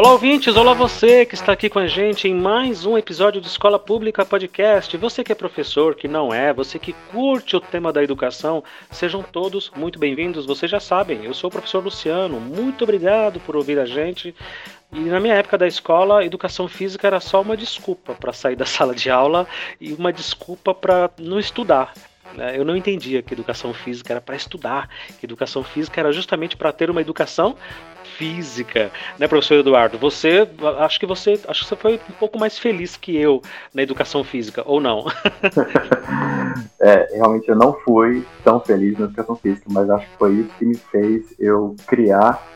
Olá, ouvintes! Olá, você que está aqui com a gente em mais um episódio de Escola Pública Podcast. Você que é professor, que não é, você que curte o tema da educação, sejam todos muito bem-vindos. Vocês já sabem, eu sou o professor Luciano. Muito obrigado por ouvir a gente. E na minha época da escola, educação física era só uma desculpa para sair da sala de aula e uma desculpa para não estudar. Né? Eu não entendia que educação física era para estudar, que educação física era justamente para ter uma educação física, né, professor Eduardo? Você, acho que você, acho que você foi um pouco mais feliz que eu na educação física, ou não? é, realmente eu não fui tão feliz na educação física, mas acho que foi isso que me fez eu criar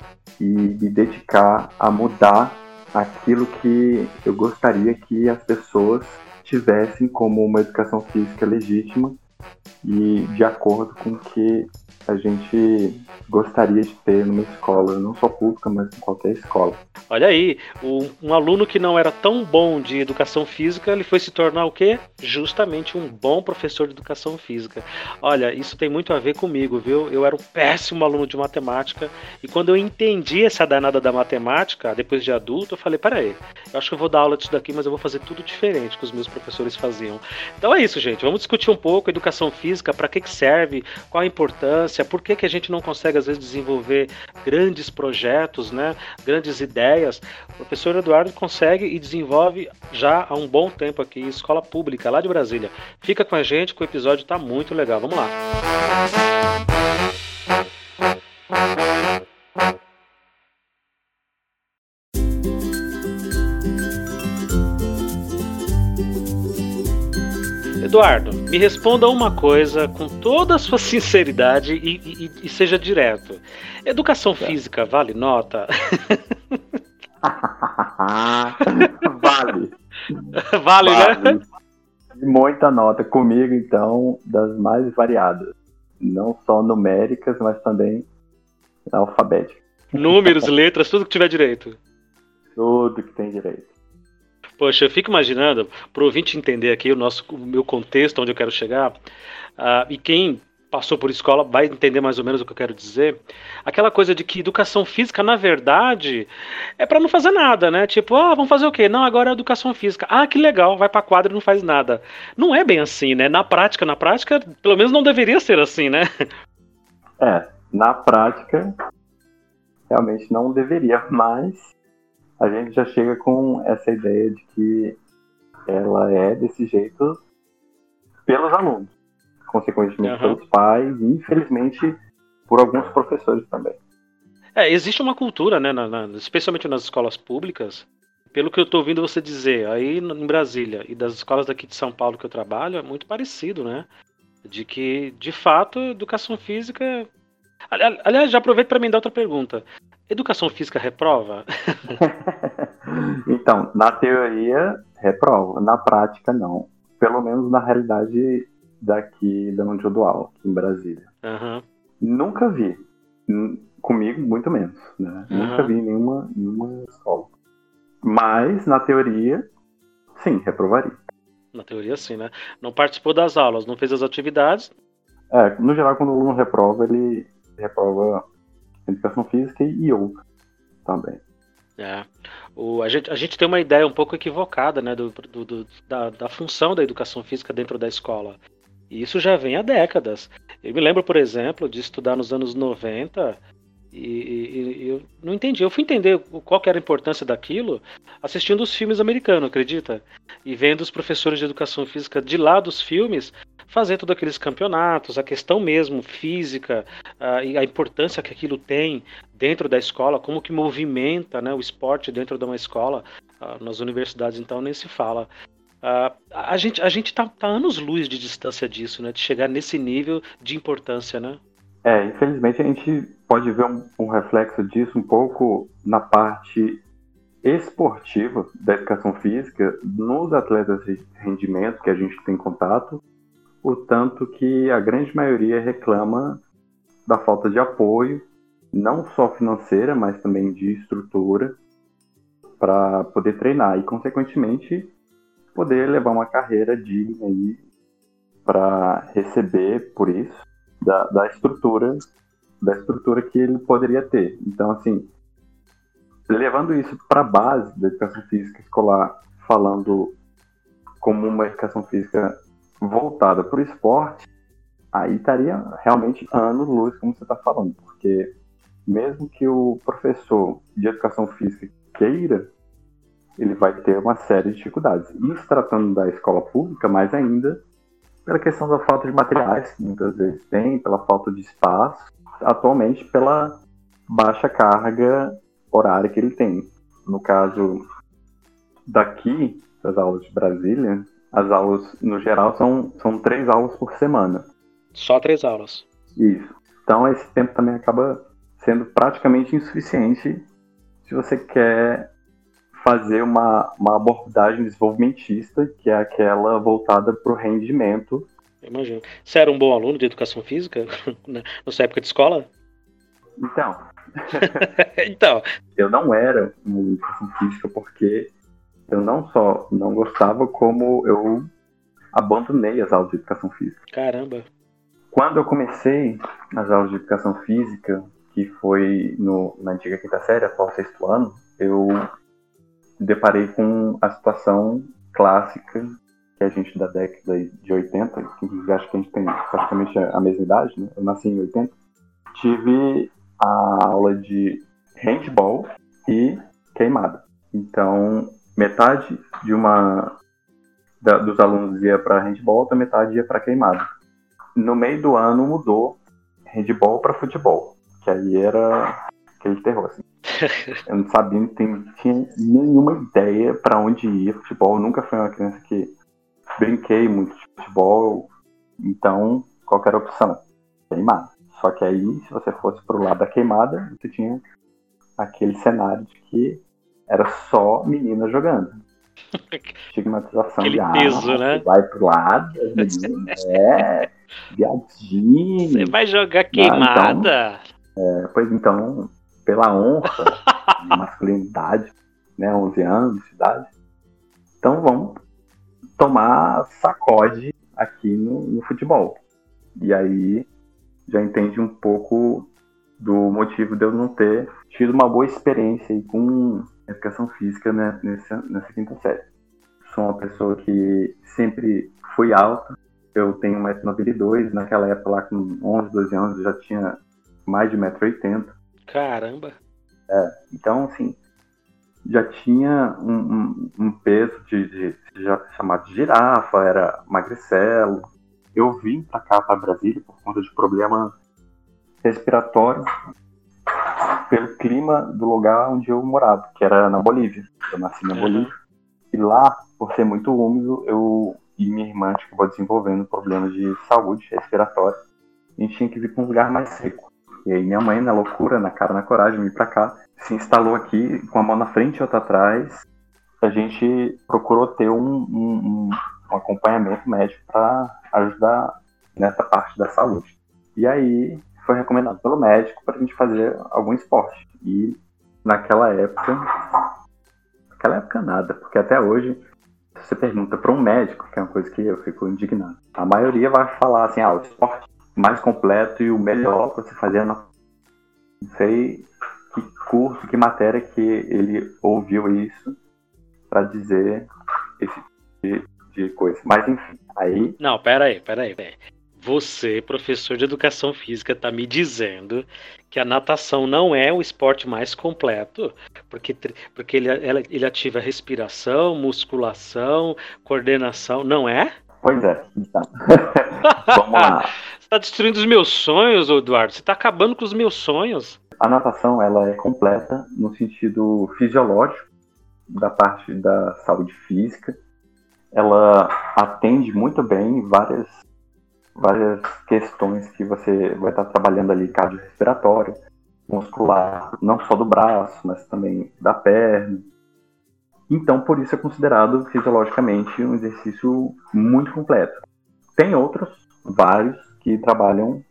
e me dedicar a mudar aquilo que eu gostaria que as pessoas tivessem como uma educação física legítima e de acordo com o que a gente gostaria de ter numa escola, não só pública, mas em qualquer escola. Olha aí, um, um, aluno que não era tão bom de educação física, ele foi se tornar o quê? Justamente um bom professor de educação física. Olha, isso tem muito a ver comigo, viu? Eu era um péssimo aluno de matemática e quando eu entendi essa danada da matemática, depois de adulto, eu falei, peraí, eu acho que eu vou dar aula disso daqui, mas eu vou fazer tudo diferente que os meus professores faziam. Então é isso, gente. Vamos discutir um pouco educação física, para que, que serve, qual a importância, por que, que a gente não consegue, às vezes, desenvolver grandes projetos, né? grandes ideias. O professor Eduardo consegue e desenvolve já há um bom tempo aqui, escola pública lá de Brasília. Fica com a gente que o episódio está muito legal. Vamos lá. Eduardo, me responda uma coisa com toda a sua sinceridade e, e, e seja direto. Educação é. física vale nota? vale. vale. Vale, né? Muita nota comigo, então, das mais variadas. Não só numéricas, mas também alfabéticas. Números, letras, tudo que tiver direito. Tudo que tem direito. Poxa, eu fico imaginando, para o ouvinte entender aqui o, nosso, o meu contexto, onde eu quero chegar, uh, e quem passou por escola vai entender mais ou menos o que eu quero dizer. Aquela coisa de que educação física, na verdade, é para não fazer nada, né? Tipo, ah, vamos fazer o quê? Não, agora é educação física. Ah, que legal, vai para quadra e não faz nada. Não é bem assim, né? Na prática, na prática, pelo menos não deveria ser assim, né? É, na prática, realmente não deveria, mas a gente já chega com essa ideia de que ela é desse jeito pelos alunos, consequentemente uhum. pelos pais e, infelizmente, por alguns professores também. É, existe uma cultura, né, na, na, especialmente nas escolas públicas, pelo que eu estou ouvindo você dizer, aí em Brasília e das escolas daqui de São Paulo que eu trabalho, é muito parecido, né? De que, de fato, educação física. Aliás, já aproveito para me dar outra pergunta. Educação física reprova? então, na teoria, reprova. Na prática, não. Pelo menos na realidade daqui da onde eu dou aula, aqui em Brasília. Uhum. Nunca vi. Comigo, muito menos. Né? Uhum. Nunca vi nenhuma, nenhuma escola. Mas, na teoria, sim, reprovaria. Na teoria, sim, né? Não participou das aulas, não fez as atividades. É, no geral, quando o aluno reprova, ele reprova educação física e yoga também. É. O, a, gente, a gente tem uma ideia um pouco equivocada né, do, do, do da, da, função da educação física dentro da escola. E isso já vem há décadas. Eu me lembro, por exemplo, de estudar nos anos 90 e, e, e eu não entendi. Eu fui entender qual era a importância daquilo assistindo os filmes americanos, acredita? E vendo os professores de educação física de lá dos filmes fazer todos aqueles campeonatos, a questão mesmo física uh, e a importância que aquilo tem dentro da escola, como que movimenta né, o esporte dentro de uma escola, uh, nas universidades então nem se fala. Uh, a gente a gente tá, tá anos luz de distância disso, né, de chegar nesse nível de importância, né? É, infelizmente a gente pode ver um, um reflexo disso um pouco na parte esportiva da educação física, nos atletas de rendimento que a gente tem contato, o tanto que a grande maioria reclama da falta de apoio, não só financeira, mas também de estrutura, para poder treinar e, consequentemente, poder levar uma carreira digna para receber por isso da, da estrutura da estrutura que ele poderia ter. Então, assim, levando isso para a base da educação física escolar, falando como uma educação física voltada para o esporte, aí estaria realmente anos luz, como você está falando, porque mesmo que o professor de educação física queira, ele vai ter uma série de dificuldades. Se tratando da escola pública, mais ainda, pela questão da falta de materiais, que muitas vezes tem, pela falta de espaço, atualmente pela baixa carga horária que ele tem. No caso daqui, das aulas de Brasília, as aulas, no geral, são, são três aulas por semana. Só três aulas. Isso. Então esse tempo também acaba sendo praticamente insuficiente se você quer fazer uma, uma abordagem desenvolvimentista, que é aquela voltada para o rendimento. Imagino. Você era um bom aluno de educação física na sua época de escola? Então. então. Eu não era um aluno de educação física porque eu não só não gostava, como eu abandonei as aulas de educação física. Caramba. Quando eu comecei as aulas de educação física, que foi no, na antiga quinta série, atual sexto ano, eu deparei com a situação clássica que a gente da década de 80, que acho que a gente tem praticamente a mesma idade, né? Eu nasci em 80. Tive a aula de handball e queimada. Então, metade de uma da, dos alunos ia para handball, outra metade ia para queimada. No meio do ano mudou handball para futebol, que aí era aquele terror assim. Eu não sabia, não tinha nenhuma ideia para onde ia futebol. Eu nunca fui uma criança que brinquei muito de futebol. Então, qual era a opção? Queimada. Só que aí, se você fosse pro lado da queimada, você tinha aquele cenário de que era só meninas jogando. Estigmatização Aquele de peso, ah, né? Vai pro lado, meninas, é, viadinho. Você vai jogar queimada? Ah, então, é, pois então, pela honra de masculinidade, né, 11 anos de idade. Então vamos tomar sacode aqui no, no futebol. E aí já entende um pouco do motivo de eu não ter tido uma boa experiência com educação física né, nessa, nessa quinta série. Sou uma pessoa que sempre fui alta, eu tenho 1,92m, naquela época lá com 11, 12 anos eu já tinha mais de 1,80m. Caramba! É, então, assim, já tinha um, um, um peso de, de, de, chamado de girafa, era magricelo. Eu vim para cá, para Brasília, por conta de problema respiratório, pelo clima do lugar onde eu morava, que era na Bolívia. Eu nasci na Bolívia. E lá, por ser muito úmido, eu e minha irmã acabou desenvolvendo problemas de saúde respiratória. A gente tinha que vir para um lugar mais seco. E aí minha mãe, na loucura, na cara, na coragem, vim pra cá, se instalou aqui com a mão na frente e outra atrás. A gente procurou ter um, um, um acompanhamento médico para ajudar nessa parte da saúde. E aí foi recomendado pelo médico para a gente fazer algum esporte. E naquela época, naquela época nada, porque até hoje se você pergunta para um médico, que é uma coisa que eu fico indignado, a maioria vai falar assim, ah, o esporte mais completo e o melhor para você fazer na. Não sei que curso, que matéria que ele ouviu isso para dizer esse tipo de, de, coisa. Mas enfim, aí. Não, pera aí. Pera aí. Você, professor de educação física, está me dizendo que a natação não é o esporte mais completo, porque, porque ele, ele ativa respiração, musculação, coordenação, não é? Pois é, então. Vamos lá. Você está destruindo os meus sonhos, Eduardo. Você está acabando com os meus sonhos. A natação ela é completa no sentido fisiológico da parte da saúde física. Ela atende muito bem várias várias questões que você vai estar trabalhando ali cardiorrespiratório, muscular, não só do braço, mas também da perna. Então, por isso é considerado fisiologicamente um exercício muito completo. Tem outros, vários, que trabalham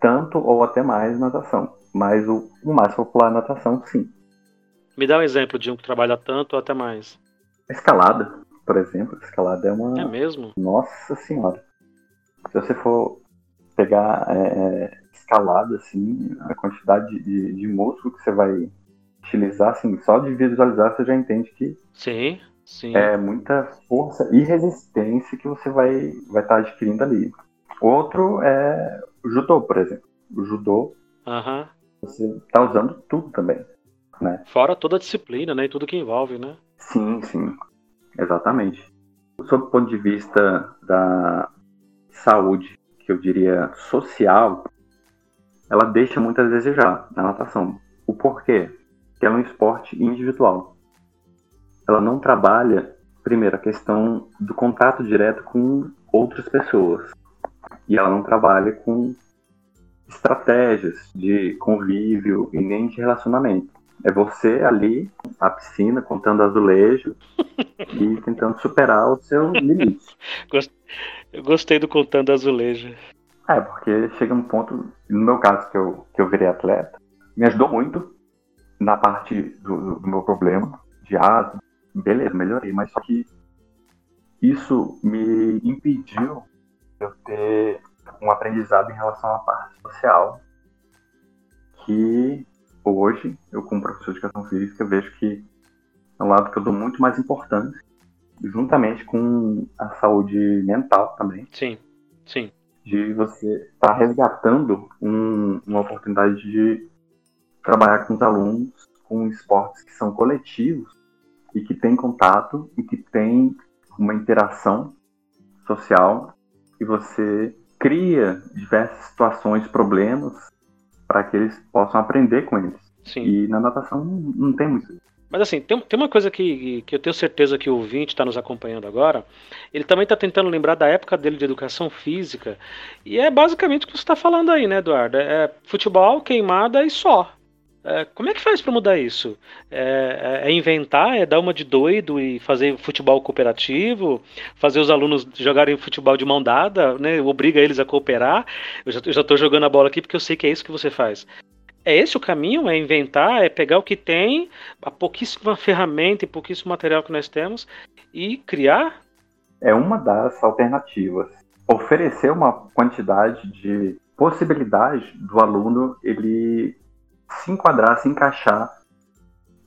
tanto ou até mais natação, mas o, o mais popular é natação, sim. Me dá um exemplo de um que trabalha tanto ou até mais. Escalada, por exemplo. Escalada é uma. É mesmo? Nossa Senhora. Se você for pegar é, é escalada, assim, a quantidade de, de músculo que você vai utilizar, assim, só de visualizar você já entende que sim, sim. é muita força e resistência que você vai vai estar tá adquirindo ali. Outro é o judô, por exemplo. O judô, uhum. você está usando tudo também, né? Fora toda a disciplina, né? E tudo que envolve, né? Sim, sim. Exatamente. Sob o ponto de vista da saúde, que eu diria social, ela deixa muito a desejar na natação. O porquê? Que é um esporte individual. Ela não trabalha, primeiro, a questão do contato direto com outras pessoas. E ela não trabalha com estratégias de convívio e nem de relacionamento. É você ali, na piscina, contando azulejo e tentando superar o seu limite. Eu gostei do contando azulejo. É, porque chega um ponto, no meu caso, que eu, que eu virei atleta, me ajudou muito na parte do, do meu problema de asma. Beleza, melhorei, mas só que isso me impediu eu ter um aprendizado em relação à parte social que hoje, eu como professor de educação física, vejo que é um lado que eu dou muito mais importância, juntamente com a saúde mental também. Sim, sim. De você estar tá resgatando um, uma oportunidade de trabalhar com os alunos com esportes que são coletivos e que têm contato e que têm uma interação social e você cria diversas situações, problemas para que eles possam aprender com eles. Sim. E na natação não tem muito isso. Mas assim, tem, tem uma coisa que, que eu tenho certeza que o ouvinte está nos acompanhando agora. Ele também está tentando lembrar da época dele de educação física. E é basicamente o que você está falando aí, né, Eduardo? É futebol, queimada e só. É, como é que faz para mudar isso? É, é, é, inventar, é dar uma de doido e fazer futebol cooperativo, fazer os alunos jogarem futebol de mão dada, né? Obriga eles a cooperar. Eu já estou jogando a bola aqui porque eu sei que é isso que você faz. É esse o caminho? É inventar, é pegar o que tem, a pouquíssima ferramenta e pouquíssimo material que nós temos e criar? É uma das alternativas. Oferecer uma quantidade de possibilidade do aluno ele se enquadrar, se encaixar,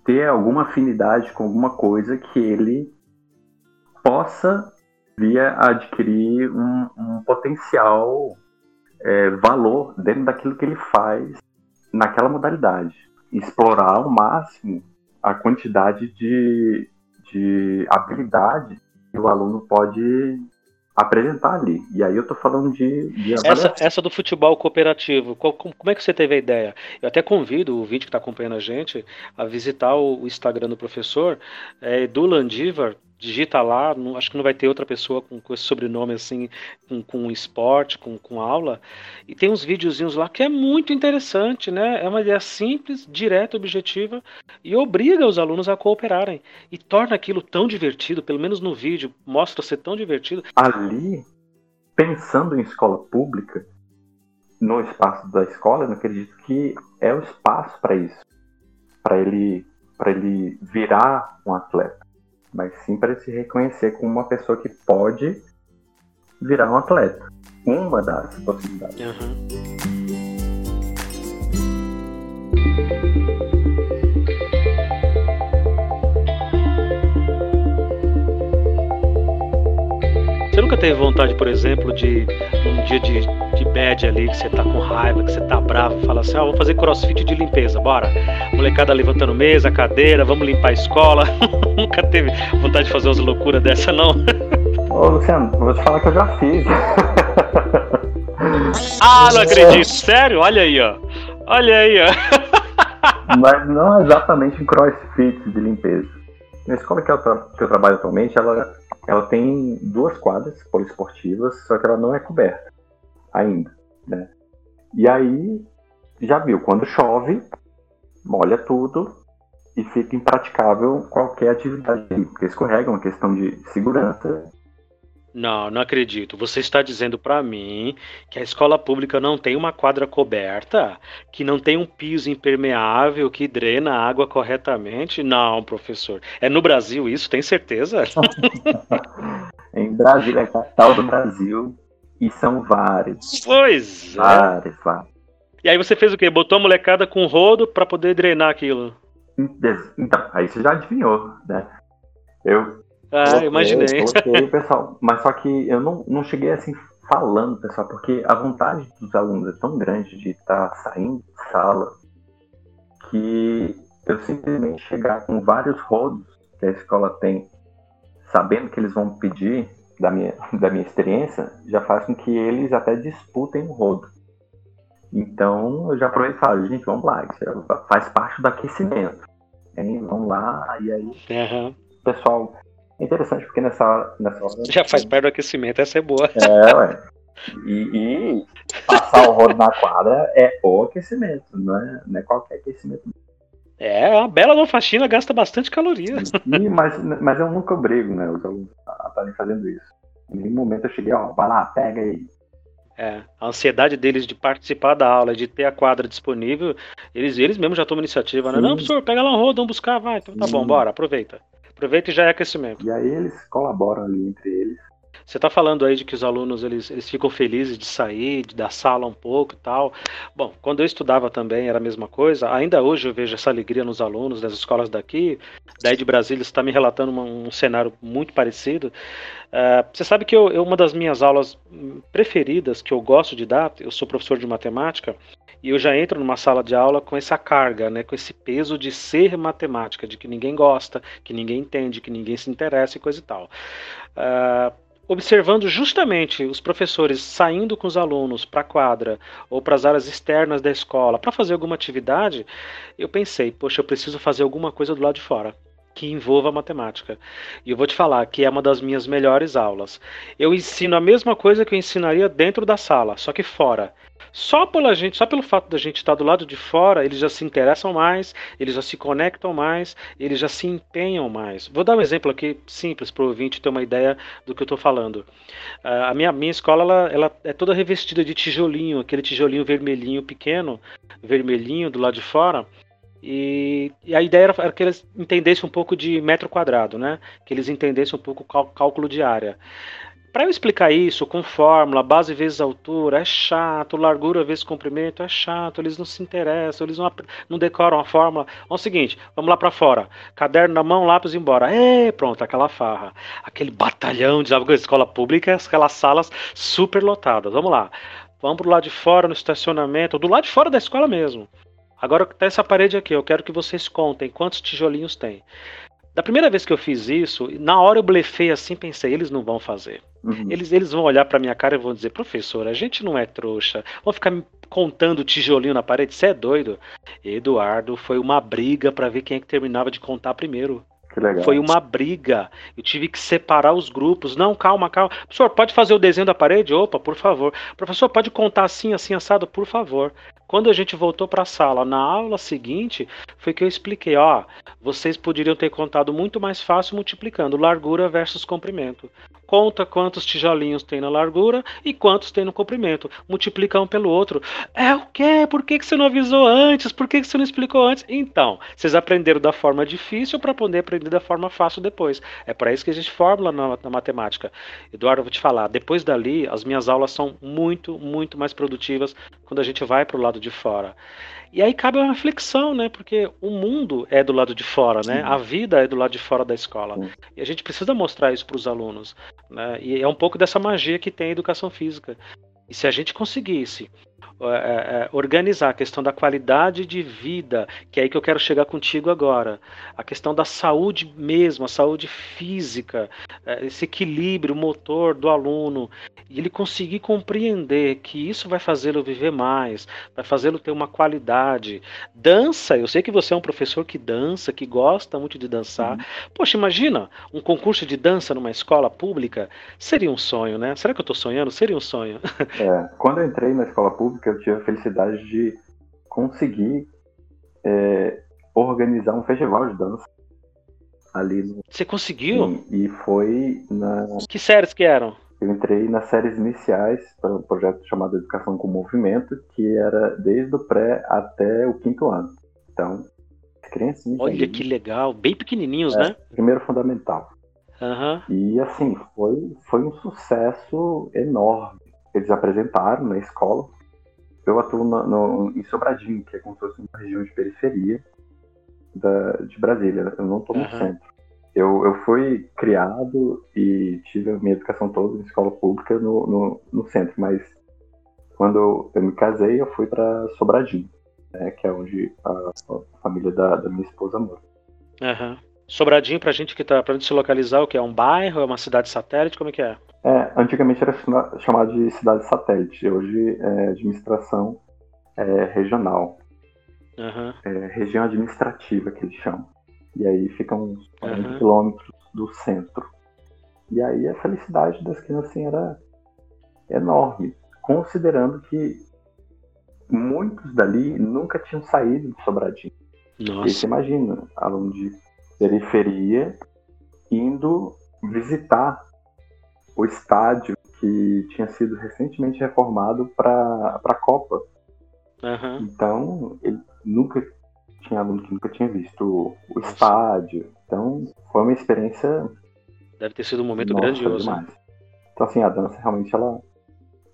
ter alguma afinidade com alguma coisa que ele possa vir adquirir um, um potencial é, valor dentro daquilo que ele faz naquela modalidade. Explorar ao máximo a quantidade de, de habilidade que o aluno pode apresentar ali. E aí eu tô falando de, de essa, essa do futebol cooperativo, qual, como, como, é que você teve a ideia? Eu até convido o vídeo que está acompanhando a gente a visitar o, o Instagram do professor, é, do Landivar, digita lá, não, acho que não vai ter outra pessoa com, com esse sobrenome assim, com, com esporte, com, com aula. E tem uns videozinhos lá que é muito interessante, né? É uma ideia simples, direta, objetiva e obriga os alunos a cooperarem. E torna aquilo tão divertido, pelo menos no vídeo, mostra ser tão divertido. Ali, pensando em escola pública, no espaço da escola, eu acredito que é o espaço para isso. Para ele, ele virar um atleta mas sim para se reconhecer como uma pessoa que pode virar um atleta. Uma das possibilidades. Uhum. Nunca teve vontade, por exemplo, de um dia de, de bad ali, que você tá com raiva, que você tá bravo, fala assim, ah, vamos fazer crossfit de limpeza, bora. Molecada levantando mesa, cadeira, vamos limpar a escola. nunca teve vontade de fazer umas loucuras dessa, não? Ô, Luciano, vou te falar que eu já fiz. ah, não acredito. Sério? Olha aí, ó. Olha aí, ó. Mas não exatamente em crossfit de limpeza. Na escola que eu, que eu trabalho atualmente, ela ela tem duas quadras poliesportivas, só que ela não é coberta ainda, né? E aí, já viu, quando chove, molha tudo e fica impraticável qualquer atividade, porque escorrega, é uma questão de segurança não, não acredito. Você está dizendo para mim que a escola pública não tem uma quadra coberta, que não tem um piso impermeável que drena a água corretamente? Não, professor. É no Brasil isso, tem certeza? em Brasília, é a capital do Brasil, e são vários. Pois é. Vários, vários. E aí você fez o quê? Botou a molecada com rodo para poder drenar aquilo? Então, aí você já adivinhou, né? Eu. Ah, coloquei, imaginei. O pessoal, mas só que eu não, não cheguei assim falando, pessoal, porque a vontade dos alunos é tão grande de estar tá saindo de sala que eu simplesmente chegar com vários rodos que a escola tem, sabendo que eles vão pedir da minha, da minha experiência, já faz com que eles até disputem o rodo. Então eu já aproveito e falo, gente, vamos lá, isso faz parte do aquecimento. Hein? Vamos lá, e aí uhum. pessoal. É interessante porque nessa, nessa hora. Já faz parte do aquecimento, essa é boa. É, ué. E, e passar o rodo na quadra é o aquecimento, não é, não é qualquer aquecimento. É, uma bela uma faxina gasta bastante caloria. E, mas, mas eu nunca obrigo, né, os alunos a estarem fazendo isso. Em nenhum momento eu cheguei, ó, vai lá, pega aí. É, a ansiedade deles de participar da aula, de ter a quadra disponível, eles, eles mesmos já tomam iniciativa, né? Sim. Não, professor, pega lá um rodo, vamos buscar, vai. Então tá Sim. bom, bora, aproveita. Aproveita e já é aquecimento. E aí eles colaboram ali entre eles você está falando aí de que os alunos eles, eles ficam felizes de sair, de dar sala um pouco e tal. Bom, quando eu estudava também era a mesma coisa. Ainda hoje eu vejo essa alegria nos alunos das escolas daqui. Daí de Brasília está me relatando uma, um cenário muito parecido. Uh, você sabe que eu, eu, uma das minhas aulas preferidas que eu gosto de dar, eu sou professor de matemática, e eu já entro numa sala de aula com essa carga, né, com esse peso de ser matemática, de que ninguém gosta, que ninguém entende, que ninguém se interessa e coisa e tal. Uh, observando justamente os professores saindo com os alunos para a quadra ou para as áreas externas da escola para fazer alguma atividade, eu pensei, poxa, eu preciso fazer alguma coisa do lado de fora que envolva matemática. E eu vou te falar que é uma das minhas melhores aulas. Eu ensino a mesma coisa que eu ensinaria dentro da sala, só que fora. Só pela gente, só pelo fato da gente estar do lado de fora, eles já se interessam mais, eles já se conectam mais, eles já se empenham mais. Vou dar um exemplo aqui simples para o ouvinte ter uma ideia do que eu estou falando. Uh, a minha, minha escola ela, ela é toda revestida de tijolinho, aquele tijolinho vermelhinho pequeno, vermelhinho do lado de fora. E, e, a ideia era, que eles entendessem um pouco de metro quadrado, né? Que eles entendessem um pouco o cálculo de área. Para eu explicar isso com fórmula, base vezes altura, é chato, largura vezes comprimento, é chato, eles não se interessam, eles não, não decoram a fórmula. É o seguinte, vamos lá para fora, caderno na mão, lápis embora. É, pronto, aquela farra. Aquele batalhão de escola pública, aquelas salas super lotadas. Vamos lá. Vamos pro lado de fora, no estacionamento, do lado de fora da escola mesmo. Agora tá essa parede aqui, eu quero que vocês contem quantos tijolinhos tem. Da primeira vez que eu fiz isso, na hora eu blefei assim, pensei, eles não vão fazer. Uhum. Eles, eles vão olhar para minha cara e vão dizer, professor, a gente não é trouxa. Vão ficar me contando tijolinho na parede, você é doido. Eduardo, foi uma briga para ver quem é que terminava de contar primeiro. Foi uma briga. Eu tive que separar os grupos. Não, calma, calma. Professor, pode fazer o desenho da parede? Opa, por favor. Professor, pode contar assim, assim, assado? Por favor. Quando a gente voltou para a sala, na aula seguinte, foi que eu expliquei, ó, vocês poderiam ter contado muito mais fácil multiplicando largura versus comprimento. Conta quantos tijolinhos tem na largura e quantos tem no comprimento. Multiplica um pelo outro. É o quê? Por que, que você não avisou antes? Por que, que você não explicou antes? Então, vocês aprenderam da forma difícil para poder aprender da forma fácil depois. É para isso que a gente fórmula na, na matemática. Eduardo, eu vou te falar, depois dali, as minhas aulas são muito, muito mais produtivas quando a gente vai para o lado de fora. E aí cabe uma reflexão, né? Porque o mundo é do lado de fora, né? A vida é do lado de fora da escola. Sim. E a gente precisa mostrar isso para os alunos. Né? E é um pouco dessa magia que tem a educação física. E se a gente conseguisse é, é, é, organizar a questão da qualidade de vida, que é aí que eu quero chegar contigo agora, a questão da saúde mesmo, a saúde física, é, esse equilíbrio motor do aluno, e ele conseguir compreender que isso vai fazê-lo viver mais, vai fazê-lo ter uma qualidade. Dança, eu sei que você é um professor que dança, que gosta muito de dançar. Uhum. Poxa, imagina um concurso de dança numa escola pública, seria um sonho, né? Será que eu estou sonhando? Seria um sonho. É, quando eu entrei na escola pública, eu tive a felicidade de conseguir é, organizar um festival de dança ali. No... Você conseguiu? E, e, foi na. Que séries que eram? Eu entrei nas séries iniciais para um projeto chamado Educação com Movimento, que era desde o pré até o quinto ano. Então, criancinhas. Olha que legal, bem pequenininhos, é, né? Primeiro fundamental. Uhum. E assim, foi, foi um sucesso enorme. Eles apresentaram na escola, eu atuo no, no, em Sobradinho, que é como se fosse uma região de periferia. da, de Brasília, eu não estou no uhum. centro. Eu, eu fui criado e tive a minha educação toda em escola pública no, no, no centro, mas quando eu me casei, eu fui para Sobradinho, né, que é onde a, a família da, da, minha esposa mora. Uhum. Sobradinho, pra gente que tá, pra gente se localizar, o que é um bairro, é uma cidade satélite, como é que é? É, antigamente era chamado de cidade satélite, hoje é administração é, regional. Uhum. É, região administrativa que eles chamam. E aí fica uns 40 uhum. quilômetros do centro. E aí a felicidade das crianças assim, era enorme, considerando que muitos dali nunca tinham saído de Sobradinho. Nossa. E você imagina, aluno de periferia indo visitar o estádio que tinha sido recentemente reformado para a Copa. Uhum. Então, ele nunca tinha aluno que nunca tinha visto o Nossa. estádio. Então, foi uma experiência. Deve ter sido um momento Nossa, grandioso. Demais. Então, assim, a dança realmente ela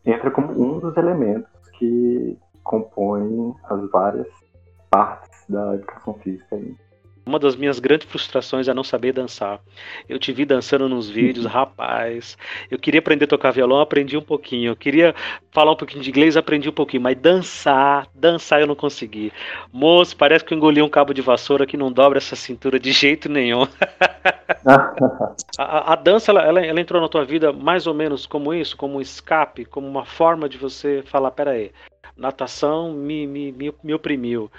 entra como um dos elementos que compõem as várias partes da educação física. Aí. Uma das minhas grandes frustrações é não saber dançar. Eu te vi dançando nos vídeos, rapaz. Eu queria aprender a tocar violão, aprendi um pouquinho. Eu queria falar um pouquinho de inglês, aprendi um pouquinho. Mas dançar, dançar eu não consegui. Moço, parece que eu engoli um cabo de vassoura que não dobra essa cintura de jeito nenhum. a, a, dança, ela, ela, ela, entrou na tua vida mais ou menos como isso, como um escape, como uma forma de você falar, peraí, natação me, me, me, me oprimiu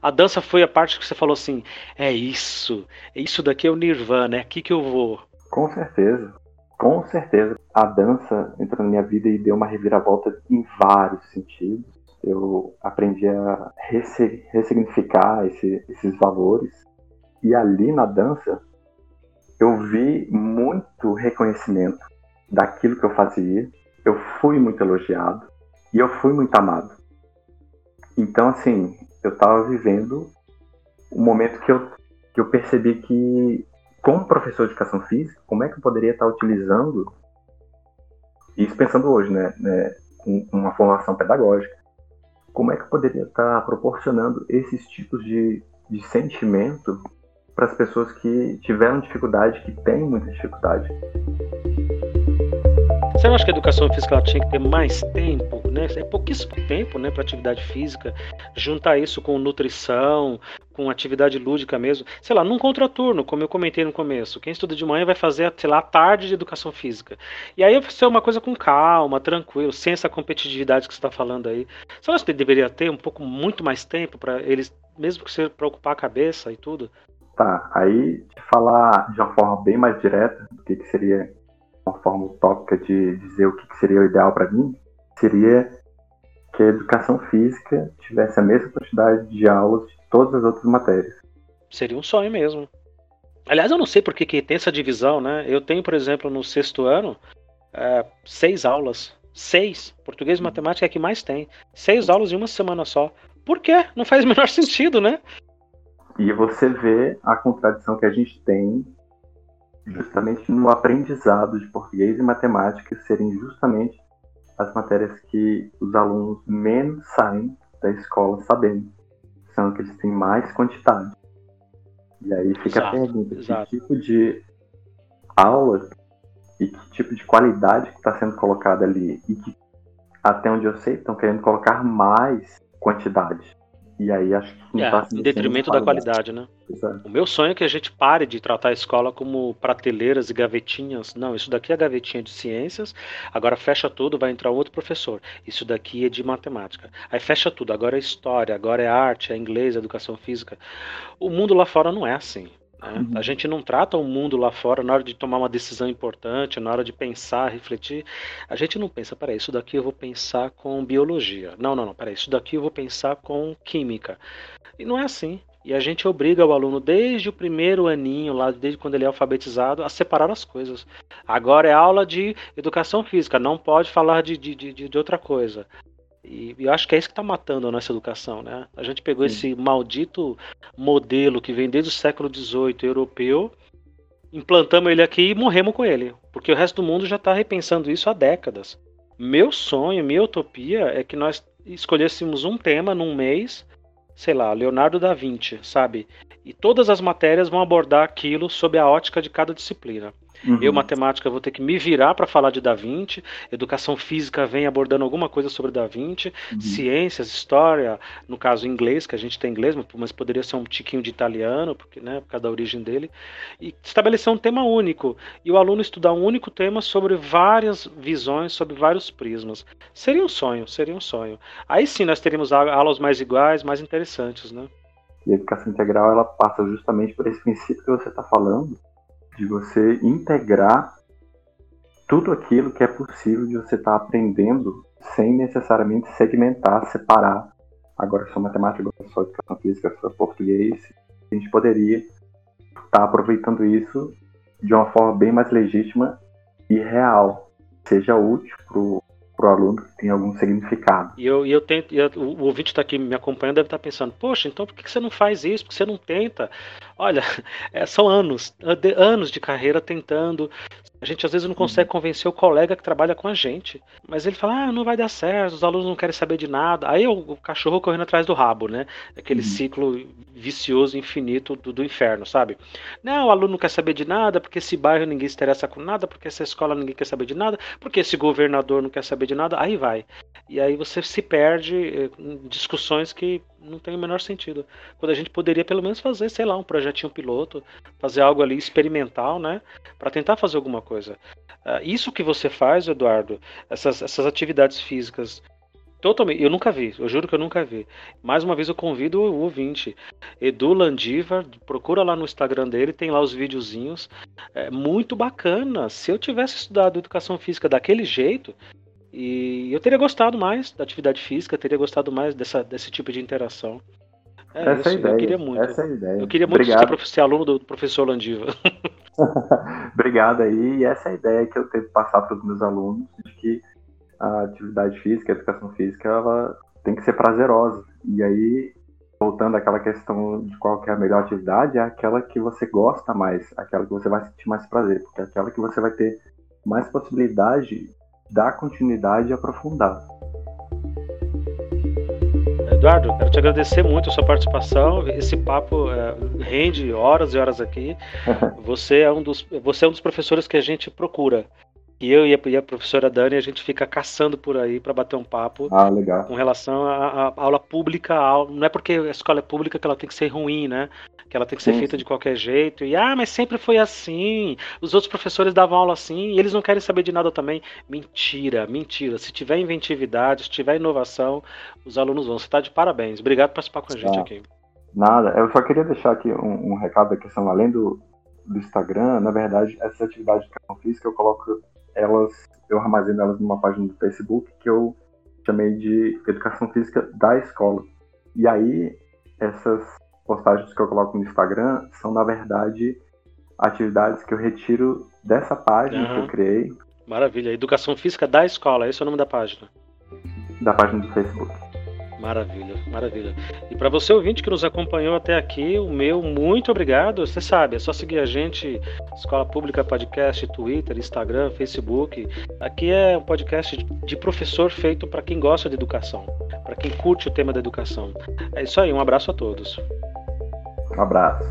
a dança foi a parte que você falou assim: é isso, isso daqui é o Nirvana, é aqui que eu vou. Com certeza, com certeza. A dança entrou na minha vida e deu uma reviravolta em vários sentidos. Eu aprendi a ressignificar esse, esses valores. E ali na dança, eu vi muito reconhecimento daquilo que eu fazia. Eu fui muito elogiado e eu fui muito amado. Então, assim, eu estava vivendo um momento que eu, que eu percebi que, como professor de educação física, como é que eu poderia estar utilizando, isso pensando hoje, né, né uma formação pedagógica, como é que eu poderia estar proporcionando esses tipos de, de sentimento para as pessoas que tiveram dificuldade, que têm muita dificuldade. Você não acha que a educação física tinha que ter mais tempo, né? É pouquíssimo tempo, né, para atividade física. Juntar isso com nutrição, com atividade lúdica mesmo. Sei lá, num contraturno, como eu comentei no começo. Quem estuda de manhã vai fazer, sei lá, tarde de educação física. E aí ser uma coisa com calma, tranquilo, sem essa competitividade que você está falando aí. Você acha que deveria ter um pouco, muito mais tempo para eles, mesmo que você preocupar a cabeça e tudo? Tá, aí falar de uma forma bem mais direta, o que, que seria uma forma utópica de dizer o que seria o ideal para mim, seria que a educação física tivesse a mesma quantidade de aulas de todas as outras matérias. Seria um sonho mesmo. Aliás, eu não sei por que, que tem essa divisão, né? Eu tenho, por exemplo, no sexto ano, é, seis aulas. Seis. Português e matemática é que mais tem. Seis aulas em uma semana só. Por quê? Não faz o menor sentido, né? E você vê a contradição que a gente tem justamente no aprendizado de português e matemática serem justamente as matérias que os alunos menos saem da escola sabendo. São que eles têm mais quantidade. E aí fica exato, a pergunta, exato. que tipo de aula e que tipo de qualidade que está sendo colocada ali e que, até onde eu sei, estão querendo colocar mais quantidade. E aí acho que não é, tá em detrimento da qualidade, né? Exato. O meu sonho é que a gente pare de tratar a escola como prateleiras e gavetinhas. Não, isso daqui é gavetinha de ciências, agora fecha tudo, vai entrar outro professor. Isso daqui é de matemática. Aí fecha tudo, agora é história, agora é arte, é inglês, é educação física. O mundo lá fora não é assim. Né? Uhum. A gente não trata o mundo lá fora na hora de tomar uma decisão importante, na hora de pensar, refletir. A gente não pensa, peraí, isso daqui eu vou pensar com biologia. Não, não, não, peraí, isso daqui eu vou pensar com química. E não é assim. E a gente obriga o aluno desde o primeiro aninho, lá desde quando ele é alfabetizado, a separar as coisas. Agora é aula de educação física, não pode falar de, de, de, de outra coisa. E eu acho que é isso que está matando a nossa educação, né? A gente pegou Sim. esse maldito modelo que vem desde o século XVIII europeu, implantamos ele aqui e morremos com ele, porque o resto do mundo já está repensando isso há décadas. Meu sonho, minha utopia é que nós escolhêssemos um tema num mês, sei lá, Leonardo da Vinci, sabe? E todas as matérias vão abordar aquilo sob a ótica de cada disciplina. Uhum. Eu, matemática, vou ter que me virar para falar de Da Vinci. Educação física vem abordando alguma coisa sobre Da Vinci. Uhum. Ciências, história, no caso inglês, que a gente tem inglês, mas poderia ser um tiquinho de italiano, porque, né, por causa da origem dele. E estabelecer um tema único. E o aluno estudar um único tema sobre várias visões, sobre vários prismas. Seria um sonho, seria um sonho. Aí sim nós teríamos aulas mais iguais, mais interessantes, né? E a educação integral ela passa justamente por esse princípio que você está falando, de você integrar tudo aquilo que é possível de você estar tá aprendendo sem necessariamente segmentar, separar. Agora só matemática, agora só educação física, só português. A gente poderia estar tá aproveitando isso de uma forma bem mais legítima e real, seja útil para o aluno que tem algum significado. E eu, eu tento, eu, o ouvinte está aqui me acompanhando deve estar tá pensando, poxa, então por que você não faz isso? Por que você não tenta? Olha, é, são anos, anos de carreira tentando. A gente às vezes não consegue convencer o colega que trabalha com a gente. Mas ele fala, ah, não vai dar certo, os alunos não querem saber de nada. Aí o, o cachorro correndo atrás do rabo, né? Aquele uhum. ciclo vicioso infinito do, do, inferno, sabe? Não, o aluno não quer saber de nada, porque esse bairro ninguém se interessa com nada, porque essa escola ninguém quer saber de nada, porque esse governador não quer saber de nada. Aí vai. E aí você se perde eh, em discussões que não tem o menor sentido. Quando a gente poderia pelo menos fazer, sei lá, um projetinho piloto, fazer algo ali experimental, né? Para tentar fazer alguma coisa. Uh, isso que você faz, Eduardo, essas, essas atividades físicas, totalmente. Eu nunca vi, eu juro que eu nunca vi. Mais uma vez eu convido o ouvinte. Edu Landiva, procura lá no Instagram dele, tem lá os videozinhos. É muito bacana. Se eu tivesse estudado educação física daquele jeito, e eu teria gostado mais da atividade física, teria gostado mais dessa, desse tipo de interação. É essa isso, é a ideia. Eu queria muito. Essa é a ideia. Eu queria muito Obrigado. ser, aluno do professor Landiva. Obrigado aí. E essa é a ideia que eu tento passar para os meus alunos, de que a atividade física, a educação física, ela tem que ser prazerosa. E aí, voltando àquela questão de qual é a melhor atividade, é aquela que você gosta mais, aquela que você vai sentir mais prazer, porque é aquela que você vai ter mais possibilidade dar continuidade e aprofundar. Eduardo, quero te agradecer muito a sua participação. Esse papo é, rende horas e horas aqui. Você é um dos, você é um dos professores que a gente procura. E eu e a, e a, professora Dani, a gente fica caçando por aí para bater um papo ah, legal. com relação à aula pública. Não é porque a escola é pública que ela tem que ser ruim, né? Que ela tem que ser sim, feita sim. de qualquer jeito. E, ah, mas sempre foi assim. Os outros professores davam aula assim e eles não querem saber de nada também. Mentira, mentira. Se tiver inventividade, se tiver inovação, os alunos vão. Você está de parabéns. Obrigado por participar com a gente ah, aqui. Nada, eu só queria deixar aqui um, um recado da questão, além do, do Instagram, na verdade, essa atividade de educação física eu coloco elas, eu armazeno elas numa página do Facebook que eu chamei de Educação Física da Escola. E aí, essas postagens que eu coloco no Instagram são, na verdade, atividades que eu retiro dessa página uhum. que eu criei. Maravilha. Educação Física da Escola, esse é o nome da página. Da página do Facebook. Maravilha, maravilha. E para você ouvinte que nos acompanhou até aqui, o meu muito obrigado. Você sabe, é só seguir a gente, Escola Pública Podcast, Twitter, Instagram, Facebook. Aqui é um podcast de professor feito para quem gosta de educação, para quem curte o tema da educação. É isso aí, um abraço a todos. Um abraço.